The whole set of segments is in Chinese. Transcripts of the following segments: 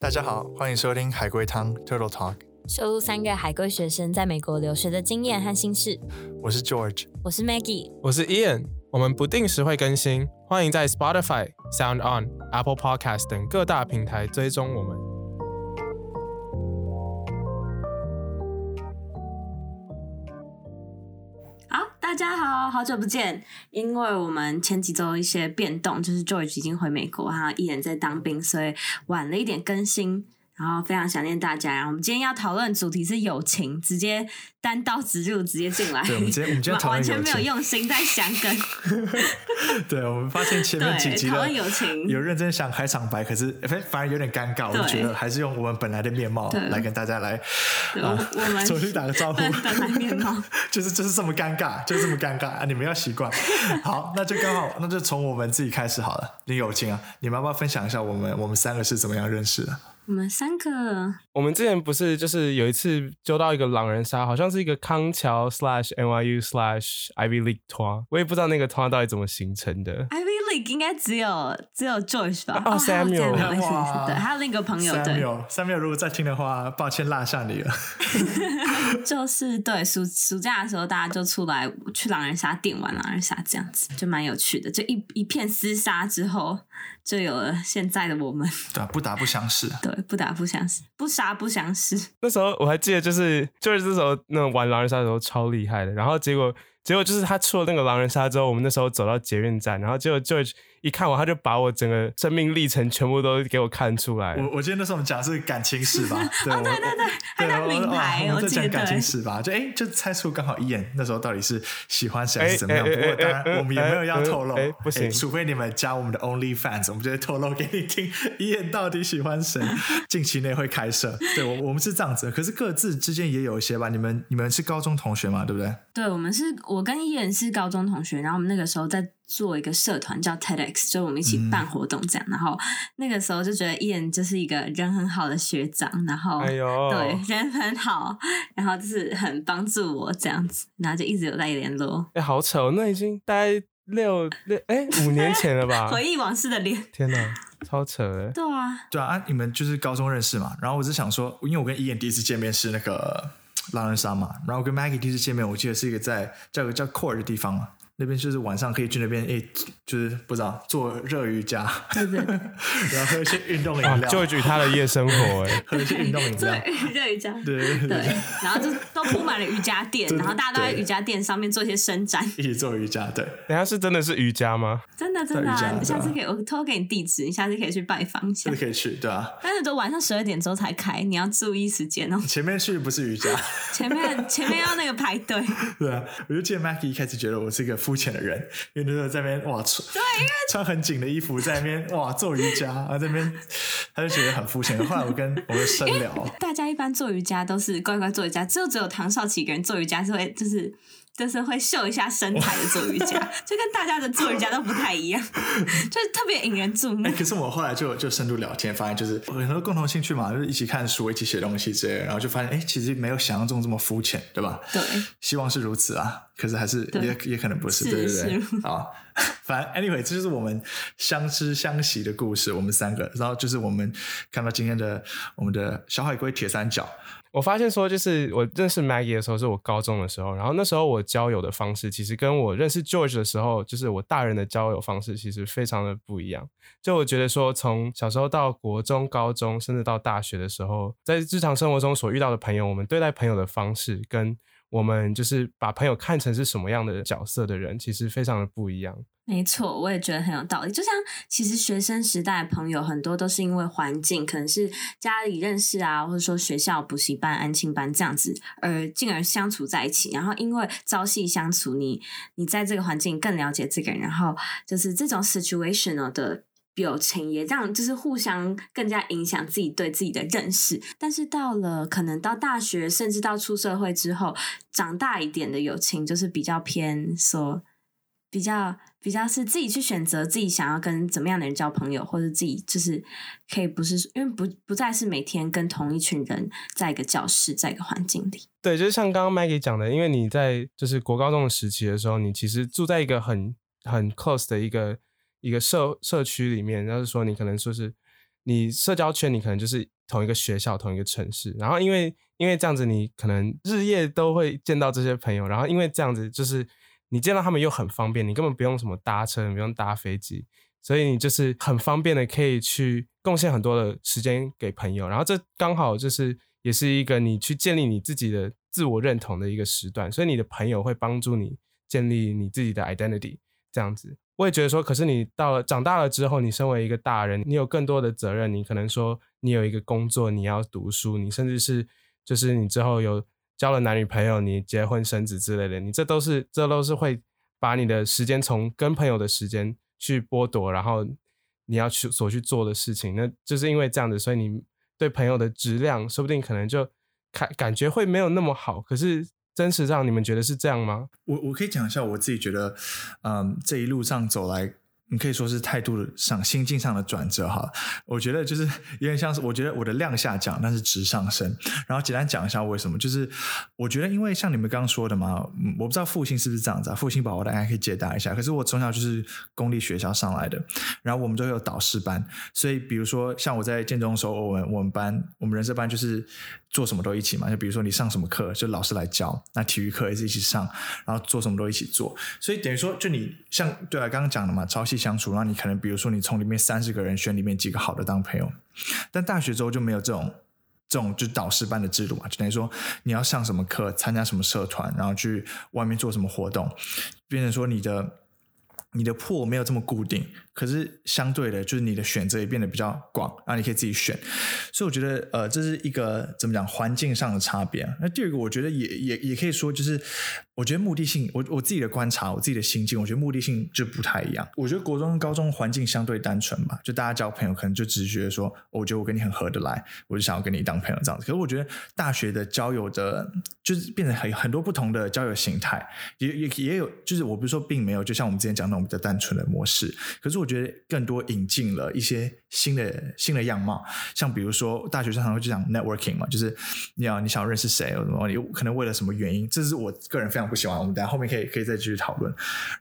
大家好，欢迎收听海龟汤 Turtle Talk，收录三个海归学生在美国留学的经验和心事。我是 George。我是 Maggie，我是 Ian，我们不定时会更新，欢迎在 Spotify、Sound On、Apple Podcast 等各大平台追踪我们。好，久不见。因为我们前几周一些变动，就是 George 已经回美国，哈依然在当兵，所以晚了一点更新。然后非常想念大家。然后我们今天要讨论主题是友情，直接单刀直入，直接进来。对，我们今天我们今天 讨论完全没有用心在想梗。对，我们发现前面几集讨论友情有认真想开场白，可是反反而有点尴尬。我觉得还是用我们本来的面貌来跟大家来啊，我们重新打个招呼。本来面貌 就是就是这么尴尬，就这么尴尬啊！你们要习惯。好，那就刚好，那就从我们自己开始好了。你友情啊，你们要不要分享一下我们我们三个是怎么样认识的？我们三个，我们之前不是就是有一次揪到一个狼人杀，好像是一个康桥 slash NYU slash Ivy League 团，我也不知道那个团到底怎么形成的。Ivy League 应该只有只有 Joyce 吧？哦，Samuel，对，还有另一个朋友，Samuel，Samuel，如果在听的话，抱歉落下你了。就是对暑暑假的时候，大家就出来去狼人杀店玩狼人杀，这样子就蛮有趣的。就一一片厮杀之后。就有了现在的我们，对，不打不相识，对，不打不相识，不杀不相识。那时候我还记得，就是就是这时候那种玩狼人杀的时候超厉害的，然后结果结果就是他出了那个狼人杀之后，我们那时候走到捷运站，然后结果就。一看完他就把我整个生命历程全部都给我看出来。我我记得那时候我们讲是感情史吧？对对对对，还在名牌，我在讲感情史吧？就哎，就猜出刚好一眼那时候到底是喜欢谁还是怎么样？不过当然我们也没有要透露，不行，除非你们加我们的 Only Fans，我们就会透露给你听一眼到底喜欢谁。近期内会开设，对我我们是这样子，可是各自之间也有一些吧？你们你们是高中同学嘛？对不对？对，我们是我跟伊人是高中同学，然后我们那个时候在。做一个社团叫 TEDx，就我们一起办活动这样。然后那个时候就觉得伊人就是一个人很好的学长，然后对人很好，然后就是很帮助我这样子，然后就一直有在联络。哎，好丑，那已经大概六六哎五年前了吧？回忆往事的脸，天哪，超扯哎！对啊，对啊，你们就是高中认识嘛？然后我是想说，因为我跟伊人第一次见面是那个狼人杀嘛，然后跟 Maggie 第一次见面，我记得是一个在叫个叫 Core 的地方嘛。那边就是晚上可以去那边，哎，就是不知道做热瑜伽，对对，然后喝一些运动饮料，就举他的夜生活，哎，喝一些运动饮料，热瑜伽，对对，然后就都铺满了瑜伽垫，然后大家都在瑜伽垫上面做一些伸展，一起做瑜伽，对。等下是真的是瑜伽吗？真的真的，下次可以我偷给你地址，你下次可以去拜访一下，可以去，对啊。但是都晚上十二点之后才开，你要注意时间哦。前面去不是瑜伽，前面前面要那个排队。对啊，我就记得 Maggie 一开始觉得我是一个肤浅的人。因为那时候在那边哇穿，对，因为 穿很紧的衣服在那边哇做瑜伽，然后这边他就觉得很肤浅。后来我跟 我们深聊，大家一般做瑜伽都是乖乖做瑜伽，只有只有唐少奇一个人做瑜伽是会就是。就是会秀一下身材的做瑜伽，就跟大家的做瑜伽都不太一样，就是特别引人注目。哎，可是我后来就就深度聊天，发现就是很多共同兴趣嘛，就是一起看书，一起写东西之类，然后就发现哎，其实没有想象中这么肤浅，对吧？对，希望是如此啊，可是还是也也可能不是，对对对。啊，反正 anyway，这就是我们相知相惜的故事，我们三个，然后就是我们看到今天的我们的小海龟铁三角。我发现说，就是我认识 Maggie 的时候是我高中的时候，然后那时候我交友的方式其实跟我认识 George 的时候，就是我大人的交友方式其实非常的不一样。就我觉得说，从小时候到国中、高中，甚至到大学的时候，在日常生活中所遇到的朋友，我们对待朋友的方式，跟我们就是把朋友看成是什么样的角色的人，其实非常的不一样。没错，我也觉得很有道理。就像其实学生时代朋友很多都是因为环境，可能是家里认识啊，或者说学校补习班、安亲班这样子，而进而相处在一起。然后因为朝夕相处，你你在这个环境更了解这个人，然后就是这种 situational 的友情也让就是互相更加影响自己对自己的认识。但是到了可能到大学，甚至到出社会之后，长大一点的友情就是比较偏说比较。比较是自己去选择自己想要跟怎么样的人交朋友，或者自己就是可以不是因为不不再是每天跟同一群人在一个教室，在一个环境里。对，就是像刚刚 Maggie 讲的，因为你在就是国高中的时期的时候，你其实住在一个很很 close 的一个一个社社区里面，然后说你可能说是你社交圈你可能就是同一个学校、同一个城市，然后因为因为这样子，你可能日夜都会见到这些朋友，然后因为这样子就是你见到他们又很方便，你根本不用什么搭车，不用搭飞机，所以你就是很方便的可以去贡献很多的时间给朋友，然后这刚好就是也是一个你去建立你自己的自我认同的一个时段，所以你的朋友会帮助你建立你自己的 identity，这样子。我也觉得说，可是你到了长大了之后，你身为一个大人，你有更多的责任，你可能说你有一个工作，你要读书，你甚至是就是你之后有交了男女朋友，你结婚生子之类的，你这都是这都是会把你的时间从跟朋友的时间去剥夺，然后你要去所去做的事情，那就是因为这样子，所以你对朋友的质量说不定可能就感感觉会没有那么好，可是。真实上，你们觉得是这样吗？我我可以讲一下我自己觉得，嗯，这一路上走来。你可以说是态度上、心境上的转折哈。我觉得就是有点像是，我觉得我的量下降，但是值上升。然后简单讲一下为什么，就是我觉得因为像你们刚刚说的嘛，我不知道复兴是不是这样子啊？复兴宝宝大家可以解答一下。可是我从小就是公立学校上来的，然后我们都有导师班，所以比如说像我在建中的时候，我们我们班我们人事班就是做什么都一起嘛。就比如说你上什么课，就老师来教；那体育课也是一起上，然后做什么都一起做。所以等于说，就你像对啊，刚刚讲的嘛，朝夕。相处，然后你可能比如说你从里面三十个人选里面几个好的当朋友，但大学之后就没有这种这种就导师班的制度嘛，就等于说你要上什么课，参加什么社团，然后去外面做什么活动，变成说你的你的破没有这么固定。可是相对的，就是你的选择也变得比较广，然后你可以自己选，所以我觉得，呃，这是一个怎么讲环境上的差别。那第二个，我觉得也也也可以说，就是我觉得目的性，我我自己的观察，我自己的心境，我觉得目的性就不太一样。我觉得国中、高中环境相对单纯嘛，就大家交朋友可能就只是觉得说，我觉得我跟你很合得来，我就想要跟你当朋友这样子。可是我觉得大学的交友的，就是变成很很多不同的交友形态，也也也有，就是我不是说并没有，就像我们之前讲那种比较单纯的模式，可是我。觉得更多引进了一些新的新的样貌，像比如说大学生常会就讲 networking 嘛，就是你要你想认识谁，什么你可能为了什么原因，这是我个人非常不喜欢。我们等下后面可以可以再继续讨论。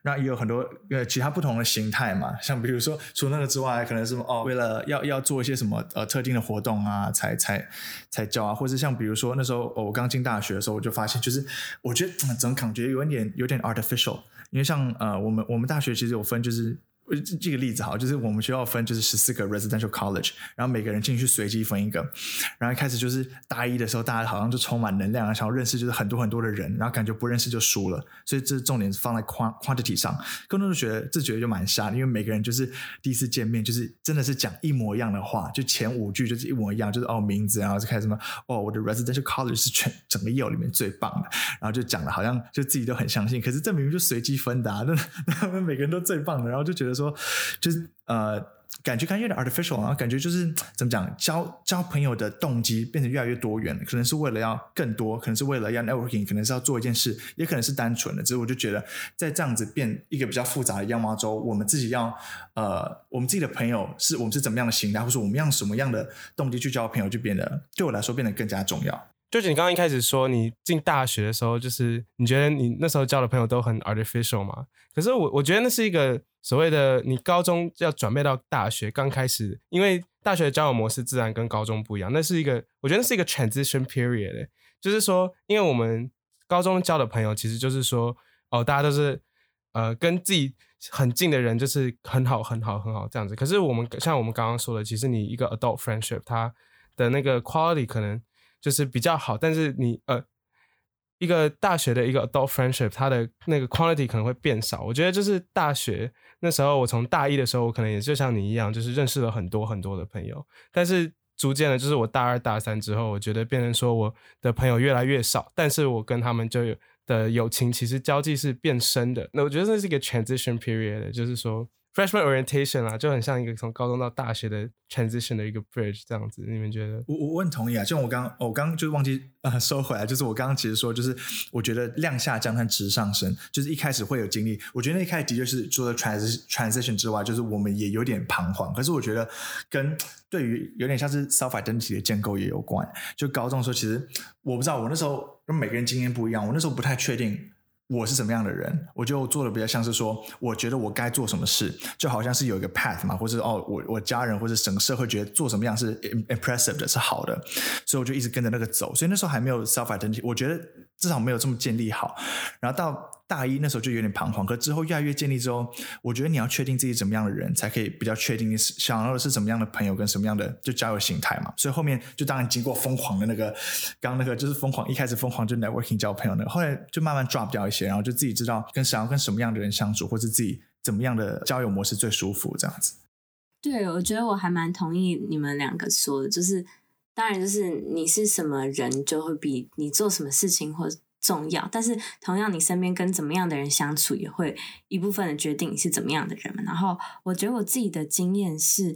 那也有很多呃其他不同的形态嘛，像比如说除那个之外，可能是哦为了要要做一些什么呃特定的活动啊，才才才教啊，或者像比如说那时候我刚进大学的时候，我就发现就是我觉得总感觉有点有点 artificial，因为像呃我们我们大学其实有分就是。这这个例子好，就是我们学校分就是十四个 residential college，然后每个人进去随机分一个，然后一开始就是大一的时候，大家好像就充满能量，想要认识就是很多很多的人，然后感觉不认识就输了，所以这重点是放在 quantity 上，更多人觉得这觉得就蛮瞎，因为每个人就是第一次见面，就是真的是讲一模一样的话，就前五句就是一模一样，就是哦名字，然后就开始什么哦我的 residential college 是全整个 U 里面最棒的，然后就讲的好像就自己都很相信，可是这明明就随机分的，那他们每个人都最棒的，然后就觉得。说就是呃，感觉感觉有点 artificial，啊感觉就是怎么讲，交交朋友的动机变成越来越多元，可能是为了要更多，可能是为了要 networking，可能是要做一件事，也可能是单纯的。只是我就觉得，在这样子变一个比较复杂的样貌中，我们自己要呃，我们自己的朋友是我们是怎么样的形态，或者我们用什么样的动机去交朋友，就变得对我来说变得更加重要。就是你刚刚一开始说你进大学的时候，就是你觉得你那时候交的朋友都很 artificial 嘛？可是我我觉得那是一个所谓的你高中要转变到大学刚开始，因为大学的交友模式自然跟高中不一样。那是一个我觉得那是一个 transition period，就是说，因为我们高中交的朋友其实就是说，哦，大家都是呃跟自己很近的人，就是很好很好很好这样子。可是我们像我们刚刚说的，其实你一个 adult friendship，它的那个 quality 可能。就是比较好，但是你呃，一个大学的一个 adult friendship，它的那个 quality 可能会变少。我觉得就是大学那时候，我从大一的时候，我可能也就像你一样，就是认识了很多很多的朋友。但是逐渐的，就是我大二大三之后，我觉得变成说我的朋友越来越少，但是我跟他们就有的友情其实交际是变深的。那我觉得这是一个 transition period，就是说。Freshman orientation 啊，就很像一个从高中到大学的 transition 的一个 bridge 这样子，你们觉得？我我我很同意啊，就我刚我刚就是忘记呃收回来，就是我刚刚其实说，就是我觉得量下降和值上升，就是一开始会有经历，我觉得那一开始的确是除了 transition transition 之外，就是我们也有点彷徨。可是我觉得跟对于有点像是 self identity 的建构也有关。就高中的时候，其实我不知道，我那时候跟每个人经验不一样，我那时候不太确定。我是什么样的人，我就做的比较像是说，我觉得我该做什么事，就好像是有一个 path 嘛，或是哦，我我家人或者整个社会觉得做什么样是 impressive 的，是好的，所以我就一直跟着那个走。所以那时候还没有 self identity，我觉得至少没有这么建立好。然后到大一那时候就有点彷徨，可之后越来越建立之后，我觉得你要确定自己怎么样的人，才可以比较确定你想要的是什么样的朋友跟什么样的就交友形态嘛。所以后面就当然经过疯狂的那个，刚那个就是疯狂一开始疯狂就 networking 交朋友那个，后来就慢慢 drop 掉一些，然后就自己知道跟想要跟什么样的人相处，或者自己怎么样的交友模式最舒服这样子。对，我觉得我还蛮同意你们两个说的，就是当然就是你是什么人，就会比你做什么事情或。重要，但是同样，你身边跟怎么样的人相处，也会一部分的决定你是怎么样的人。然后，我觉得我自己的经验是，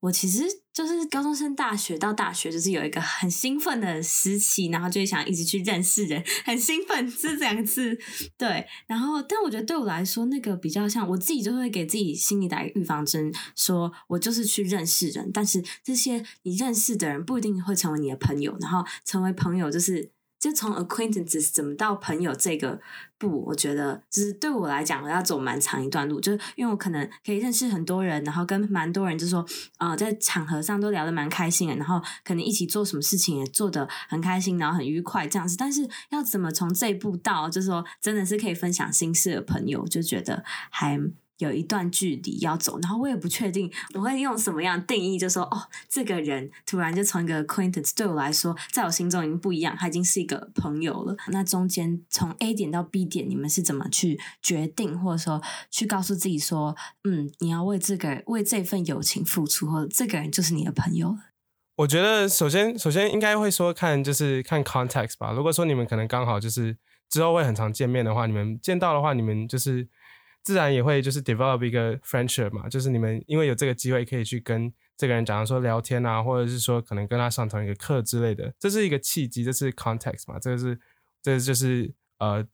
我其实就是高中升大学到大学，就是有一个很兴奋的时期，然后就想一直去认识人，很兴奋，这两个字。对，然后，但我觉得对我来说，那个比较像我自己就会给自己心里打预防针，说我就是去认识人，但是这些你认识的人不一定会成为你的朋友，然后成为朋友就是。就从 acquaintances 怎么到朋友这个步，我觉得就是对我来讲，我要走蛮长一段路。就是因为我可能可以认识很多人，然后跟蛮多人，就说呃，在场合上都聊得蛮开心，然后可能一起做什么事情也做得很开心，然后很愉快这样子。但是要怎么从这一步到，就是说真的是可以分享心事的朋友，就觉得还。有一段距离要走，然后我也不确定我会用什么样定义，就说哦，这个人突然就从一个 acquaintance 对我来说，在我心中已经不一样，他已经是一个朋友了。那中间从 A 点到 B 点，你们是怎么去决定，或者说去告诉自己说，嗯，你要为这个为这份友情付出，或者这个人就是你的朋友了？我觉得首先首先应该会说看就是看 context 吧。如果说你们可能刚好就是之后会很常见面的话，你们见到的话，你们就是。自然也会就是 develop 一个 friendship 嘛，就是你们因为有这个机会可以去跟这个人讲说聊天啊，或者是说可能跟他上同一个课之类的，这是一个契机，这是 context 嘛，这个是这就是呃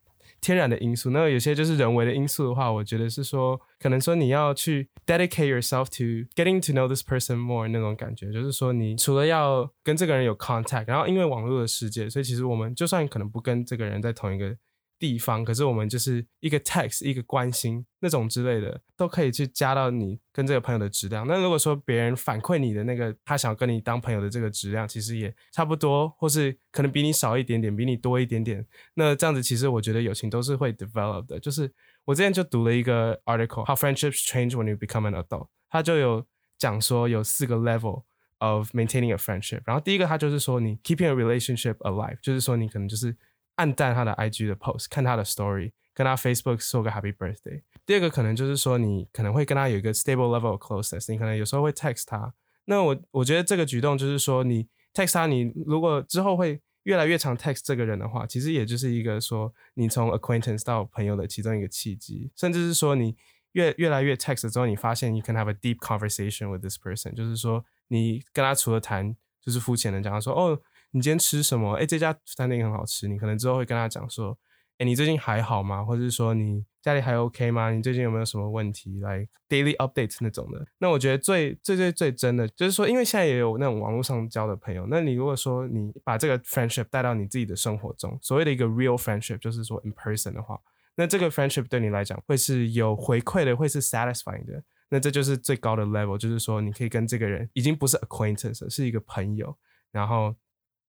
天然的因素。那有些就是人为的因素的话，我觉得是说可能说你要去 dedicate yourself to getting to know this person more 那种感觉，就是说你除了要跟这个人有 contact，然后因为网络的世界，所以其实我们就算可能不跟这个人在同一个。地方，可是我们就是一个 text，一个关心那种之类的，都可以去加到你跟这个朋友的质量。那如果说别人反馈你的那个他想跟你当朋友的这个质量，其实也差不多，或是可能比你少一点点，比你多一点点。那这样子，其实我觉得友情都是会 develop 的。就是我之前就读了一个 article，How friendships change when you become an adult。他就有讲说有四个 level of maintaining a friendship。然后第一个，他就是说你 keeping a relationship alive，就是说你可能就是。暗淡他的 IG 的 post，看他的 story，跟他 Facebook 说个 Happy Birthday。第二个可能就是说，你可能会跟他有一个 stable level of closeness，你可能有时候会 text 他。那我我觉得这个举动就是说，你 text 他，你如果之后会越来越常 text 这个人的话，其实也就是一个说，你从 acquaintance 到朋友的其中一个契机。甚至是说，你越越来越 text 之后，你发现 you can have a deep conversation with this person，就是说，你跟他除了谈就是肤浅的讲说，哦。你今天吃什么？哎，这家餐厅很好吃。你可能之后会跟他讲说，哎，你最近还好吗？或者是说你家里还 OK 吗？你最近有没有什么问题？来 daily update 那种的。那我觉得最最最最真的就是说，因为现在也有那种网络上交的朋友。那你如果说你把这个 friendship 带到你自己的生活中，所谓的一个 real friendship，就是说 in person 的话，那这个 friendship 对你来讲会是有回馈的，会是 satisfying 的。那这就是最高的 level，就是说你可以跟这个人已经不是 acquaintance，是一个朋友，然后。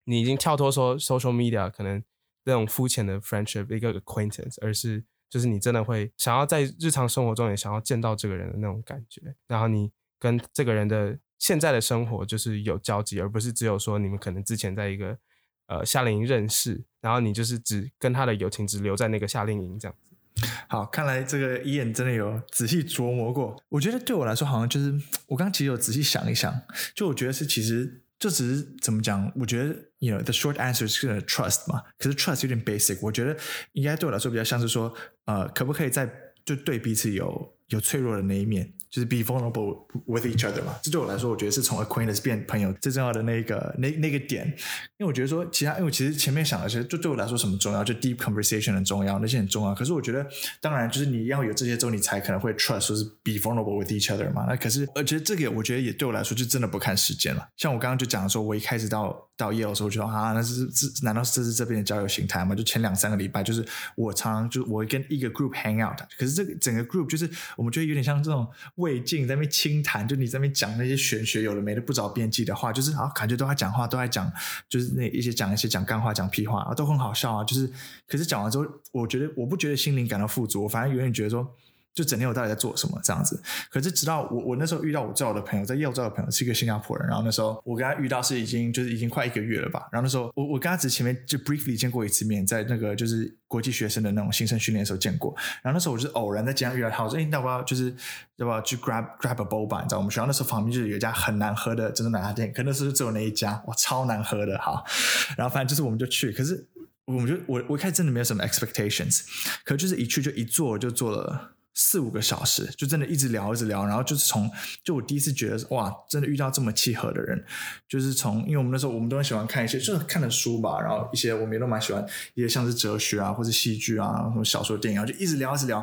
你已经跳脱说 social media 可能那种肤浅的 friendship 一个 acquaintance，而是就是你真的会想要在日常生活中也想要见到这个人的那种感觉，然后你跟这个人的现在的生活就是有交集，而不是只有说你们可能之前在一个呃夏令营认识，然后你就是只跟他的友情只留在那个夏令营这样子。好，看来这个伊眼真的有仔细琢磨过。我觉得对我来说，好像就是我刚刚其实有仔细想一想，就我觉得是其实。就只是怎么讲？我觉得，you know，the short answer 是 trust 嘛。可是 trust 有点 basic。我觉得应该对我来说比较像是说，呃，可不可以在就对彼此有有脆弱的那一面，就是 be vulnerable with each other 嘛。这对我来说，我觉得是从 acquaintance 变朋友最重要的那个那那个点。因为我觉得说，其他因为我其实前面想的是，就对我来说什么重要，就 deep conversation 很重要，那些很重要。可是我觉得，当然就是你要有这些之后，你才可能会 trust，说是 be vulnerable with each other 嘛。那可是，而且这个我觉得也对我来说，就真的不看时间了。像我刚刚就讲说，我一开始到到业的时候，我觉得啊，那是这难道是这是这边的交友形态吗？就前两三个礼拜，就是我常常就我跟一个 group hang out，可是这个整个 group 就是我们觉得有点像这种胃镜在那边轻谈，就你在那边讲那些玄学有的没的不着边际的话，就是啊感觉都在讲话，都在讲，就是那一些讲一些讲干话、讲屁话啊，都很好笑啊。就是可是讲完之后，我觉得我不觉得心灵感到富足，我反而有点觉得说。就整天我到底在做什么这样子？可是直到我我那时候遇到我最好的朋友，在业务最好的朋友是一个新加坡人，然后那时候我跟他遇到是已经就是已经快一个月了吧。然后那时候我我跟他只前面就 briefly 见过一次面，在那个就是国际学生的那种新生训练的时候见过。然后那时候我就偶然在街上遇到他，我说：“哎，要不要就是要不要去 grab grab a bowl 吧？你知道我们学校那时候旁边就是有一家很难喝的珍珠奶茶店，可那时候只有那一家，哇，超难喝的哈。然后反正就是我们就去，可是我们就我我一开始真的没有什么 expectations，可就是一去就一坐就坐了。四五个小时，就真的一直聊，一直聊，然后就是从，就我第一次觉得哇，真的遇到这么契合的人，就是从，因为我们那时候我们都很喜欢看一些，就是看的书吧，然后一些我们也都蛮喜欢，一些像是哲学啊，或者戏剧啊，什么小说、电影，就一直聊，一直聊，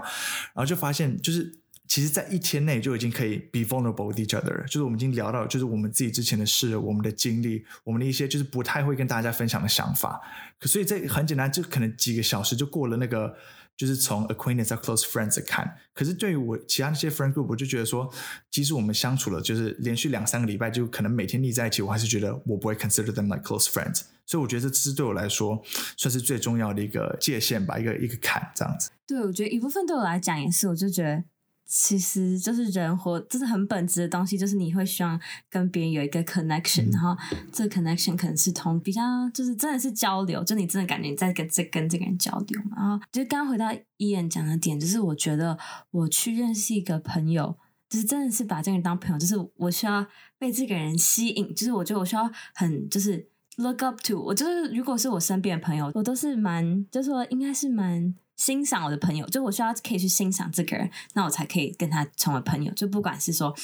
然后就发现，就是其实，在一天内就已经可以 be vulnerable with each other，就是我们已经聊到，就是我们自己之前的事，我们的经历，我们的一些就是不太会跟大家分享的想法，可所以这很简单，就可能几个小时就过了那个。就是从 acquaintance 到 close friends 看，可是对于我其他那些 friend group，我就觉得说，即使我们相处了，就是连续两三个礼拜，就可能每天腻在一起，我还是觉得我不会 consider them like close friends。所以我觉得这是对我来说算是最重要的一个界限吧，一个一个坎这样子。对，我觉得一部分对我来讲也是，我就觉得。其实就是人活，就是很本质的东西，就是你会希望跟别人有一个 connection，然后这个 connection 可能是同比较，就是真的是交流，就你真的感觉你在跟这跟这个人交流嘛。然后就刚回到伊恩讲的点，就是我觉得我去认识一个朋友，就是真的是把这个人当朋友，就是我需要被这个人吸引，就是我觉得我需要很就是 look up to，我就是如果是我身边的朋友，我都是蛮，就是说应该是蛮。欣赏我的朋友，就我需要可以去欣赏这个人，那我才可以跟他成为朋友。就不管是说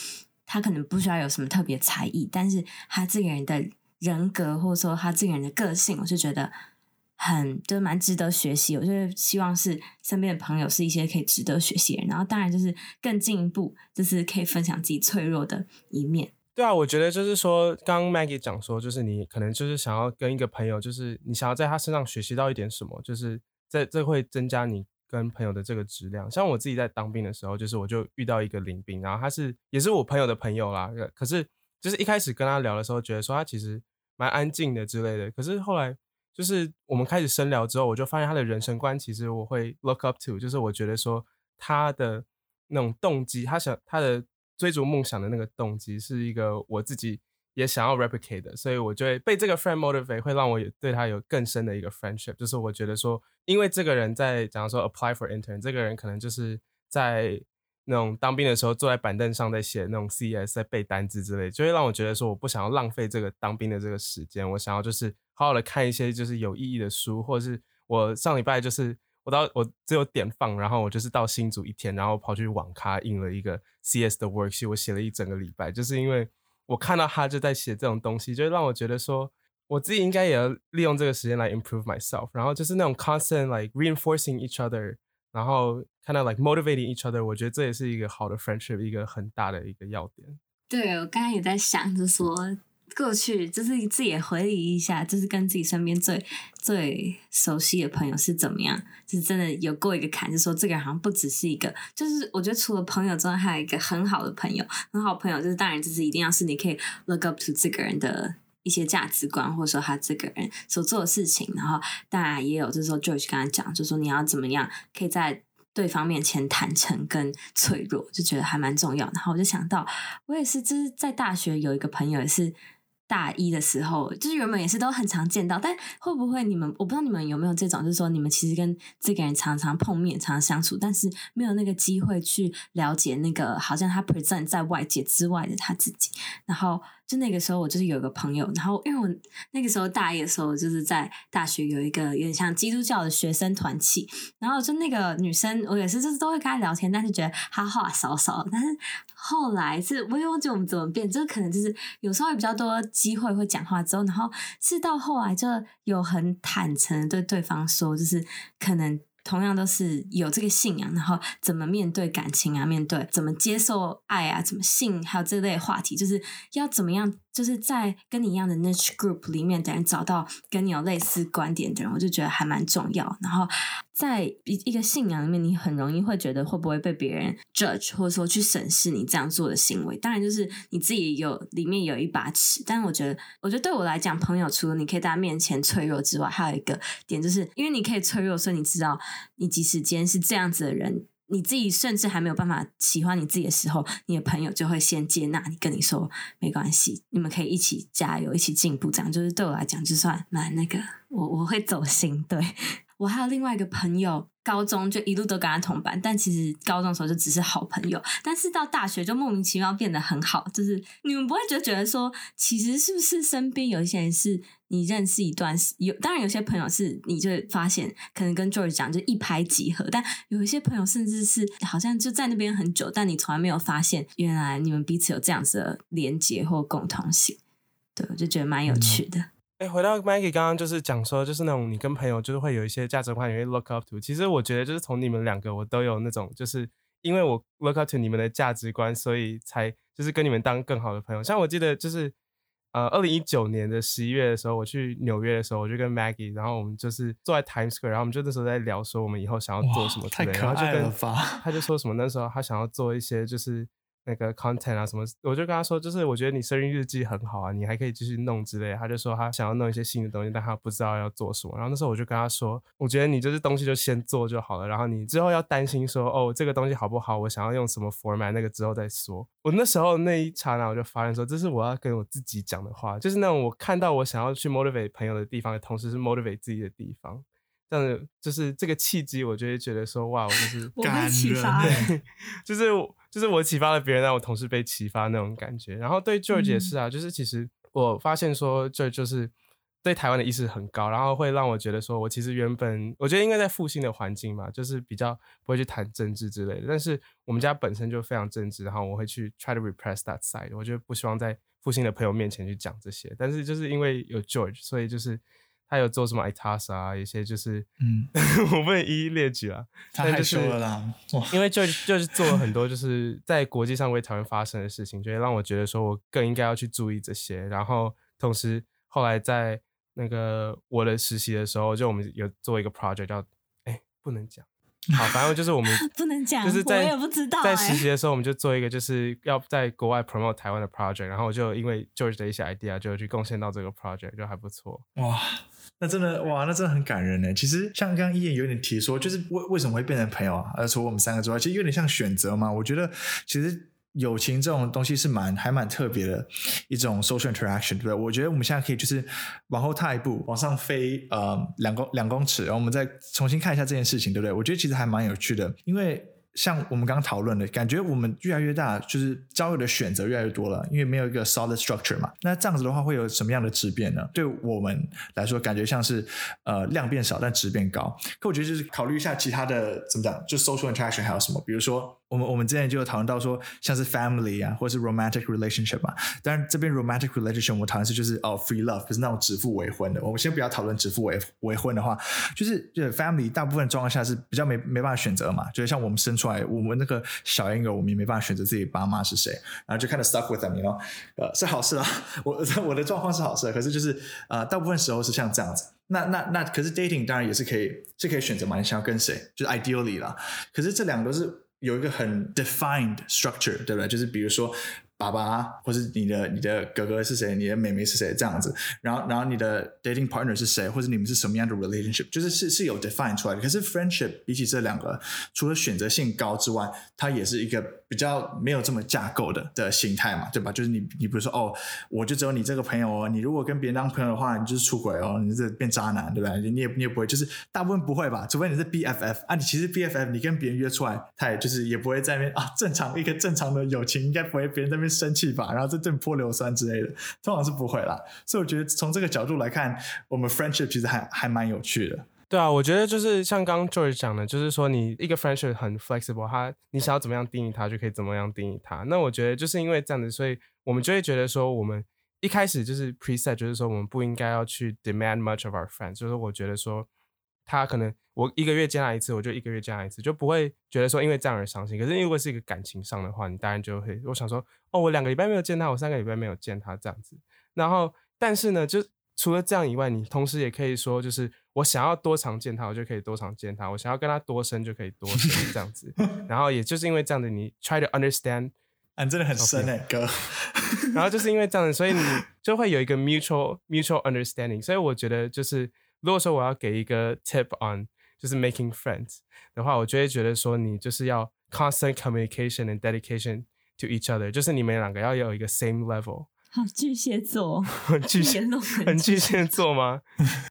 他可能不需要有什么特别才艺，但是他这个人的人格，或者说他这个人的个性，我就觉得很就是蛮值得学习。我就希望是身边的朋友是一些可以值得学习的人。然后当然就是更进一步，就是可以分享自己脆弱的一面。对啊，我觉得就是说，刚 Maggie 讲说，就是你可能就是想要跟一个朋友，就是你想要在他身上学习到一点什么，就是。这这会增加你跟朋友的这个质量。像我自己在当兵的时候，就是我就遇到一个林兵，然后他是也是我朋友的朋友啦。可是就是一开始跟他聊的时候，觉得说他其实蛮安静的之类的。可是后来就是我们开始深聊之后，我就发现他的人生观其实我会 look up to，就是我觉得说他的那种动机，他想他的追逐梦想的那个动机，是一个我自己。也想要 replicate 的，所以我就会被这个 friend motivate，会让我对他有更深的一个 friendship。就是我觉得说，因为这个人在讲说 apply for intern，这个人可能就是在那种当兵的时候坐在板凳上在写那种 CS，在背单词之类，就会让我觉得说，我不想要浪费这个当兵的这个时间，我想要就是好好的看一些就是有意义的书，或者是我上礼拜就是我到我只有点放，然后我就是到新组一天，然后跑去网咖印了一个 CS 的 works 我写了一整个礼拜，就是因为。我看到他就在写这种东西，就让我觉得说，我自己应该也要利用这个时间来 improve myself。然后就是那种 constant like reinforcing each other，然后看到 like motivating each other，我觉得这也是一个好的 friendship 一个很大的一个要点。对我刚刚也在想着说。过去就是自己回忆一下，就是跟自己身边最最熟悉的朋友是怎么样，就是真的有过一个坎，就说这个人好像不只是一个，就是我觉得除了朋友之外，还有一个很好的朋友，很好朋友就是当然就是一定要是你可以 look up to 这个人的一些价值观，或者说他这个人所做的事情，然后当然也有就是说 George 刚才讲，就说你要怎么样可以在对方面前坦诚跟脆弱，就觉得还蛮重要。然后我就想到，我也是就是在大学有一个朋友也是。大一的时候，就是原本也是都很常见到，但会不会你们我不知道你们有没有这种，就是说你们其实跟这个人常常碰面、常常相处，但是没有那个机会去了解那个好像他 present 在外界之外的他自己。然后就那个时候我就是有一个朋友，然后因为我那个时候大一的时候就是在大学有一个有点像基督教的学生团契，然后就那个女生我也是就是都会跟她聊天，但是觉得她话少少，但是后来是我也忘记我们怎么变，就可能就是有时候也比较多机会会讲话之后，然后是到后来就有很坦诚的对对方说，就是可能。同样都是有这个信仰，然后怎么面对感情啊，面对怎么接受爱啊，怎么性，还有这类话题，就是要怎么样，就是在跟你一样的 niche group 里面等人找到跟你有类似观点的人，我就觉得还蛮重要。然后在一一个信仰里面，你很容易会觉得会不会被别人 judge，或者说去审视你这样做的行为。当然，就是你自己有里面有一把尺，但我觉得，我觉得对我来讲，朋友除了你可以在他面前脆弱之外，还有一个点，就是因为你可以脆弱，所以你知道。你即使今天是这样子的人，你自己甚至还没有办法喜欢你自己的时候，你的朋友就会先接纳你，跟你说没关系，你们可以一起加油，一起进步。这样就是对我来讲，就算蛮那个，我我会走心。对 我还有另外一个朋友。高中就一路都跟他同班，但其实高中的时候就只是好朋友，但是到大学就莫名其妙变得很好。就是你们不会就觉得说，其实是不是身边有一些人是你认识一段时有，当然有些朋友是你就发现可能跟 George 讲就一拍即合，但有一些朋友甚至是好像就在那边很久，但你从来没有发现原来你们彼此有这样子的连接或共同性。对，我就觉得蛮有趣的。哎，回到 Maggie 刚刚就是讲说，就是那种你跟朋友就是会有一些价值观，你会 look up to。其实我觉得就是从你们两个，我都有那种，就是因为我 look up to 你们的价值观，所以才就是跟你们当更好的朋友。像我记得就是呃，二零一九年的十一月的时候，我去纽约的时候，我就跟 Maggie，然后我们就是坐在 Times Square，然后我们就那时候在聊说我们以后想要做什么之类，然后就跟他就说什么那时候他想要做一些就是。那个 content 啊什么，我就跟他说，就是我觉得你生日日记很好啊，你还可以继续弄之类。他就说他想要弄一些新的东西，但他不知道要做什么。然后那时候我就跟他说，我觉得你就是东西就先做就好了，然后你之后要担心说，哦，这个东西好不好？我想要用什么 format，那个之后再说。我那时候那一刹那我就发现说，这是我要跟我自己讲的话，就是那种我看到我想要去 motivate 朋友的地方，同时是 motivate 自己的地方。这样子就是这个契机，我就会觉得说，哇，我就是 感人，就是。就是我启发了别人，让我同事被启发那种感觉。然后对 George 也是啊，就是其实我发现说，这就是对台湾的意识很高，然后会让我觉得说，我其实原本我觉得应该在复兴的环境嘛，就是比较不会去谈政治之类的。但是我们家本身就非常政治，然后我会去 try to repress that side。我就不希望在复兴的朋友面前去讲这些。但是就是因为有 George，所以就是。他有做什么 itas 啊？一些就是，嗯，我不能一一列举啊。他害羞了啦，因为就就是做了很多就是在国际上为台湾发生的事情，就会让我觉得说我更应该要去注意这些。然后同时后来在那个我的实习的时候，就我们有做一个 project 叫，哎，不能讲。好，反正就是我们 不能讲，就是在我也不知道。在实习的时候，我们就做一个就是要在国外 promote 台湾的 project，然后我就因为 George 的一些 idea 就去贡献到这个 project，就还不错。哇。那真的哇，那真的很感人呢。其实像刚刚一言有点提说，就是为为什么会变成朋友啊？而除我们三个之外，其实有点像选择嘛。我觉得其实友情这种东西是蛮还蛮特别的一种 social interaction，对不对？我觉得我们现在可以就是往后踏一步，往上飞呃两公两公尺，然后我们再重新看一下这件事情，对不对？我觉得其实还蛮有趣的，因为。像我们刚刚讨论的，感觉我们越来越大，就是交友的选择越来越多了，因为没有一个 solid structure 嘛。那这样子的话，会有什么样的质变呢？对我们来说，感觉像是呃量变少，但质变高。可我觉得就是考虑一下其他的怎么讲，就 social interaction 还有什么，比如说。我们我们之前就有讨论到说，像是 family 啊，或者是 romantic relationship 嘛。当然这边 romantic relationship 我们讨论是就是哦 free love，不是那种指腹为婚的。我们先不要讨论指腹为为婚的话，就是就是 family 大部分状况下是比较没没办法选择嘛。就是像我们生出来，我们那个小婴儿，我们也没办法选择自己爸妈是谁，然后就看到 stuck with them，你 know，呃是好事啊。我 我的状况是好事，可是就是呃大部分时候是像这样子。那那那可是 dating 当然也是可以是可以选择嘛，你想要跟谁，就是 ideally 啦。可是这两个是。有一个很 defined structure，对不对？就是比如说爸爸，或是你的你的哥哥是谁，你的妹妹是谁这样子。然后然后你的 dating partner 是谁，或者你们是什么样的 relationship，就是是是有 defined 出来的。可是 friendship 比起这两个，除了选择性高之外，它也是一个。比较没有这么架构的的形态嘛，对吧？就是你你比如说哦，我就只有你这个朋友哦，你如果跟别人当朋友的话，你就是出轨哦，你这变渣男，对不对？你也你也不会，就是大部分不会吧？除非你是 BFF 啊，你其实 BFF 你跟别人约出来，他也就是也不会在那边啊，正常一个正常的友情应该不会别人在那边生气吧？然后在这泼硫酸之类的，通常是不会啦。所以我觉得从这个角度来看，我们 friendship 其实还还蛮有趣的。对啊，我觉得就是像刚刚 George 讲的，就是说你一个 friendship 很 flexible，他你想要怎么样定义他，就可以怎么样定义他。那我觉得就是因为这样子，所以我们就会觉得说，我们一开始就是 preset，就是说我们不应该要去 demand much of our friends。就是我觉得说，他可能我一个月见他一次，我就一个月见他一次，就不会觉得说因为这样而伤心。可是如果是一个感情上的话，你当然就会我想说，哦，我两个礼拜没有见他，我三个礼拜没有见他这样子。然后，但是呢，就除了这样以外，你同时也可以说，就是我想要多常见他，我就可以多常见他；我想要跟他多深，就可以多深这样子。然后，也就是因为这样子，你 try to understand，啊，真的很深哎，哥。然后就是因为这样子，所以你 就会有一个 mutual mutual understanding。所以我觉得，就是如果说我要给一个 tip on，就是 making friends 的话，我就会觉得说，你就是要 constant communication and dedication to each other，就是你们两个要有一个 same level。好巨蟹座，巨蟹很巨蟹座吗？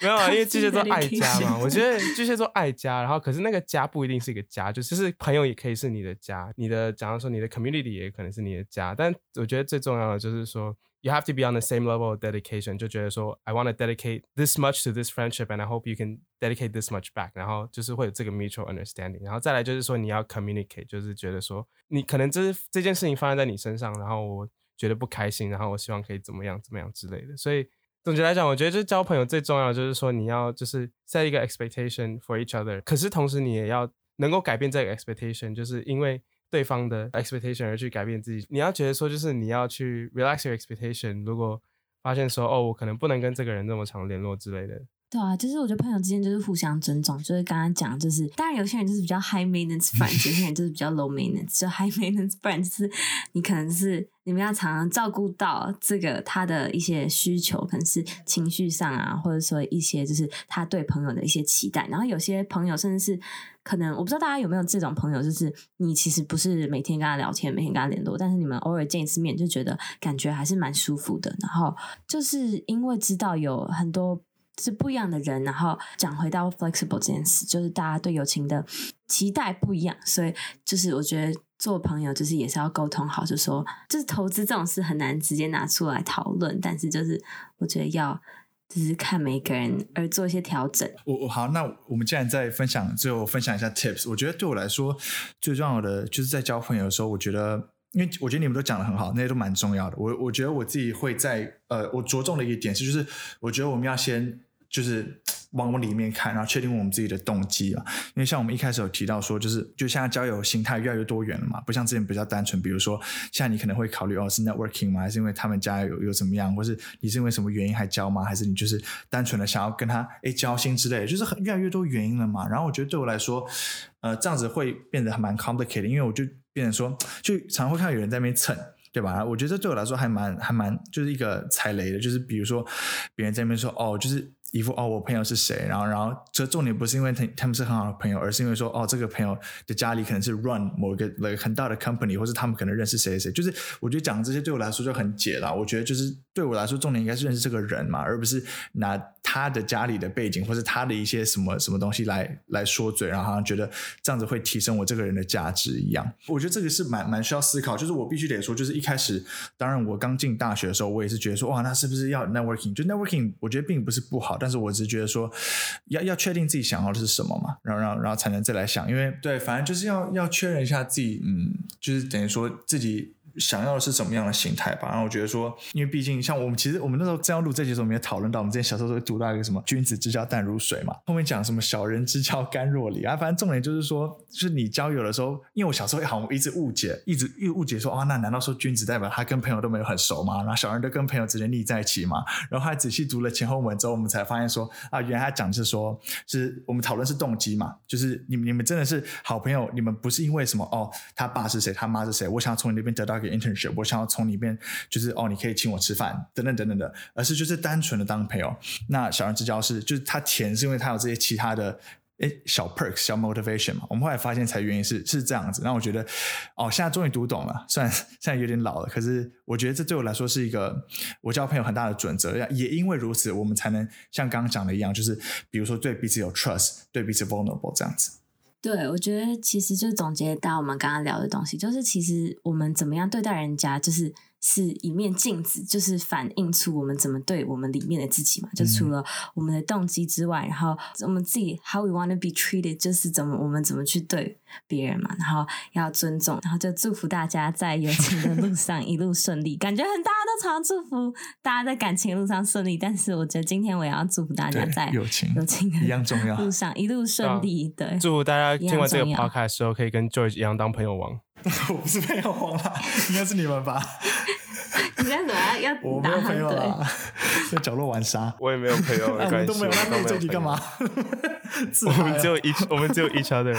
没有啊，因为巨蟹座爱家嘛。我觉得巨蟹座爱家，然后可是那个家不一定是一个家，就是朋友也可以是你的家。你的假如说你的 community 也可能是你的家，但我觉得最重要的就是说，you have to be on the same level of dedication。就觉得说，I want to dedicate this much to this friendship，and I hope you can dedicate this much back。然后就是会有这个 mutual understanding。然后再来就是说，你要 communicate，就是觉得说，你可能这这件事情发生在你身上，然后我。觉得不开心，然后我希望可以怎么样怎么样之类的。所以总结来讲，我觉得就是交朋友最重要的就是说你要就是 set 一个 expectation for each other，可是同时你也要能够改变这个 expectation，就是因为对方的 expectation 而去改变自己。你要觉得说就是你要去 relax your expectation。如果发现说哦，我可能不能跟这个人那么长联络之类的。对啊，就是我觉得朋友之间就是互相尊重，就是刚刚讲，就是当然有些人就是比较 high maintenance friend，有些人就是比较 low maintenance。就 high maintenance friend 就是你可能是你们要常常照顾到这个他的一些需求，可能是情绪上啊，或者说一些就是他对朋友的一些期待。然后有些朋友甚至是可能我不知道大家有没有这种朋友，就是你其实不是每天跟他聊天，每天跟他联络，但是你们偶尔见一次面就觉得感觉还是蛮舒服的。然后就是因为知道有很多。是不一样的人，然后讲回到 flexible 这件事，就是大家对友情的期待不一样，所以就是我觉得做朋友就是也是要沟通好，就说就是投资这种事很难直接拿出来讨论，但是就是我觉得要就是看每个人而做一些调整。我我好，那我们既然在分享，最后分享一下 tips，我觉得对我来说最重要的就是在交朋友的时候，我觉得。因为我觉得你们都讲的很好，那些都蛮重要的。我我觉得我自己会在呃，我着重的一个点是，就是我觉得我们要先就是往往里面看，然后确定我们自己的动机啊。因为像我们一开始有提到说，就是就现在交友心态越来越多元了嘛，不像之前比较单纯。比如说，现在你可能会考虑哦，是 networking 吗？还是因为他们家有有怎么样，或是你是因为什么原因还交吗？还是你就是单纯的想要跟他哎交心之类，就是很越来越多原因了嘛。然后我觉得对我来说，呃，这样子会变得还蛮 complicated，因为我就。变成说，就常会看到有人在那边蹭，对吧？我觉得对我来说还蛮还蛮，就是一个踩雷的，就是比如说别人在那边说，哦，就是。一副哦，我朋友是谁？然后，然后这重点不是因为他他们是很好的朋友，而是因为说哦，这个朋友的家里可能是 run 某一个很大的 company，或是他们可能认识谁谁谁。就是我觉得讲这些对我来说就很解了。我觉得就是对我来说，重点应该是认识这个人嘛，而不是拿他的家里的背景或是他的一些什么什么东西来来说嘴，然后好像觉得这样子会提升我这个人的价值一样。我觉得这个是蛮蛮需要思考。就是我必须得说，就是一开始，当然我刚进大学的时候，我也是觉得说哇，那是不是要 networking？就 networking，我觉得并不是不好，但是我只是觉得说。说要要确定自己想要的是什么嘛，然后然后然后才能再来想，因为对，反正就是要要确认一下自己，嗯，就是等于说自己。想要的是什么样的形态吧？然后我觉得说，因为毕竟像我们，其实我们那时候正要录这节时候，我们也讨论到，我们之前小时候都会读到一个什么“君子之交淡如水”嘛，后面讲什么“小人之交甘若醴”啊，反正重点就是说，就是你交友的时候，因为我小时候也好像一直误解，一直又误解说，啊，那难道说君子代表他跟朋友都没有很熟吗？然后小人都跟朋友直接腻在一起嘛？然后还仔细读了前后文之后，我们才发现说，啊，原来他讲是说，是我们讨论是动机嘛，就是你们你们真的是好朋友，你们不是因为什么哦，他爸是谁，他妈是谁，我想从你那边得到个 internship，我想要。从里面就是哦，你可以请我吃饭等等等等的，而是就是单纯的当朋友。那小人之交是就是他甜，是因为他有这些其他的哎小 perks 小 motivation 嘛。我们后来发现才原因是是这样子，那我觉得哦，现在终于读懂了。虽然现在有点老了，可是我觉得这对我来说是一个我交朋友很大的准则。也因为如此，我们才能像刚刚讲的一样，就是比如说对彼此有 trust，对彼此 vulnerable 这样子。对，我觉得其实就总结到我们刚刚聊的东西，就是其实我们怎么样对待人家，就是是一面镜子，就是反映出我们怎么对我们里面的自己嘛。就除了我们的动机之外，然后我们自己 how we want to be treated，就是怎么我们怎么去对别人嘛。然后要尊重，然后就祝福大家在友情的路上 一路顺利。感觉很大家都常祝福大家在感情路上顺利，但是我觉得今天我也要祝福大家在友情友情一样重要路上一路顺利。对，祝福大家听完这个 podcast 的时候，可以跟 George 一样当朋友王。我不是朋友黄啦，应该是你们吧？你在怎么要 我没有朋友啦，在角落玩沙。我也没有朋友，哎，我没关系，们都没有，那你这集干嘛？我们只有 each，我们只有 each other，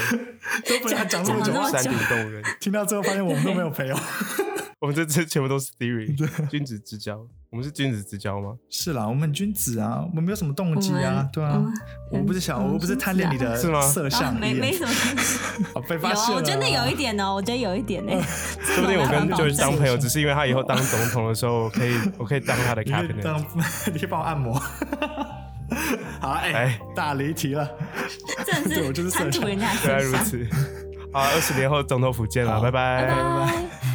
都不要讲这么久山顶洞人。听到最后发现我们都没有朋友。我们这这全部都是 theory，君子之交。我们是君子之交吗？是啦，我们很君子啊，我们没有什么动机啊对啊我们，不是想，我不是贪恋你的是吗啊色相，没没什么关系。么，被有啊，发现了。我觉得有一点哦，我觉得有一点呢。说不定我跟就 George 当朋友，只是因为他以后当总统的时候，我可以我可以当他的你可以 cabinet。当，你可以帮我按摩。好，哎哎，大离题了。真对我就是的是贪图人家原来。如此。好，二十年后总统府见了，拜拜拜拜。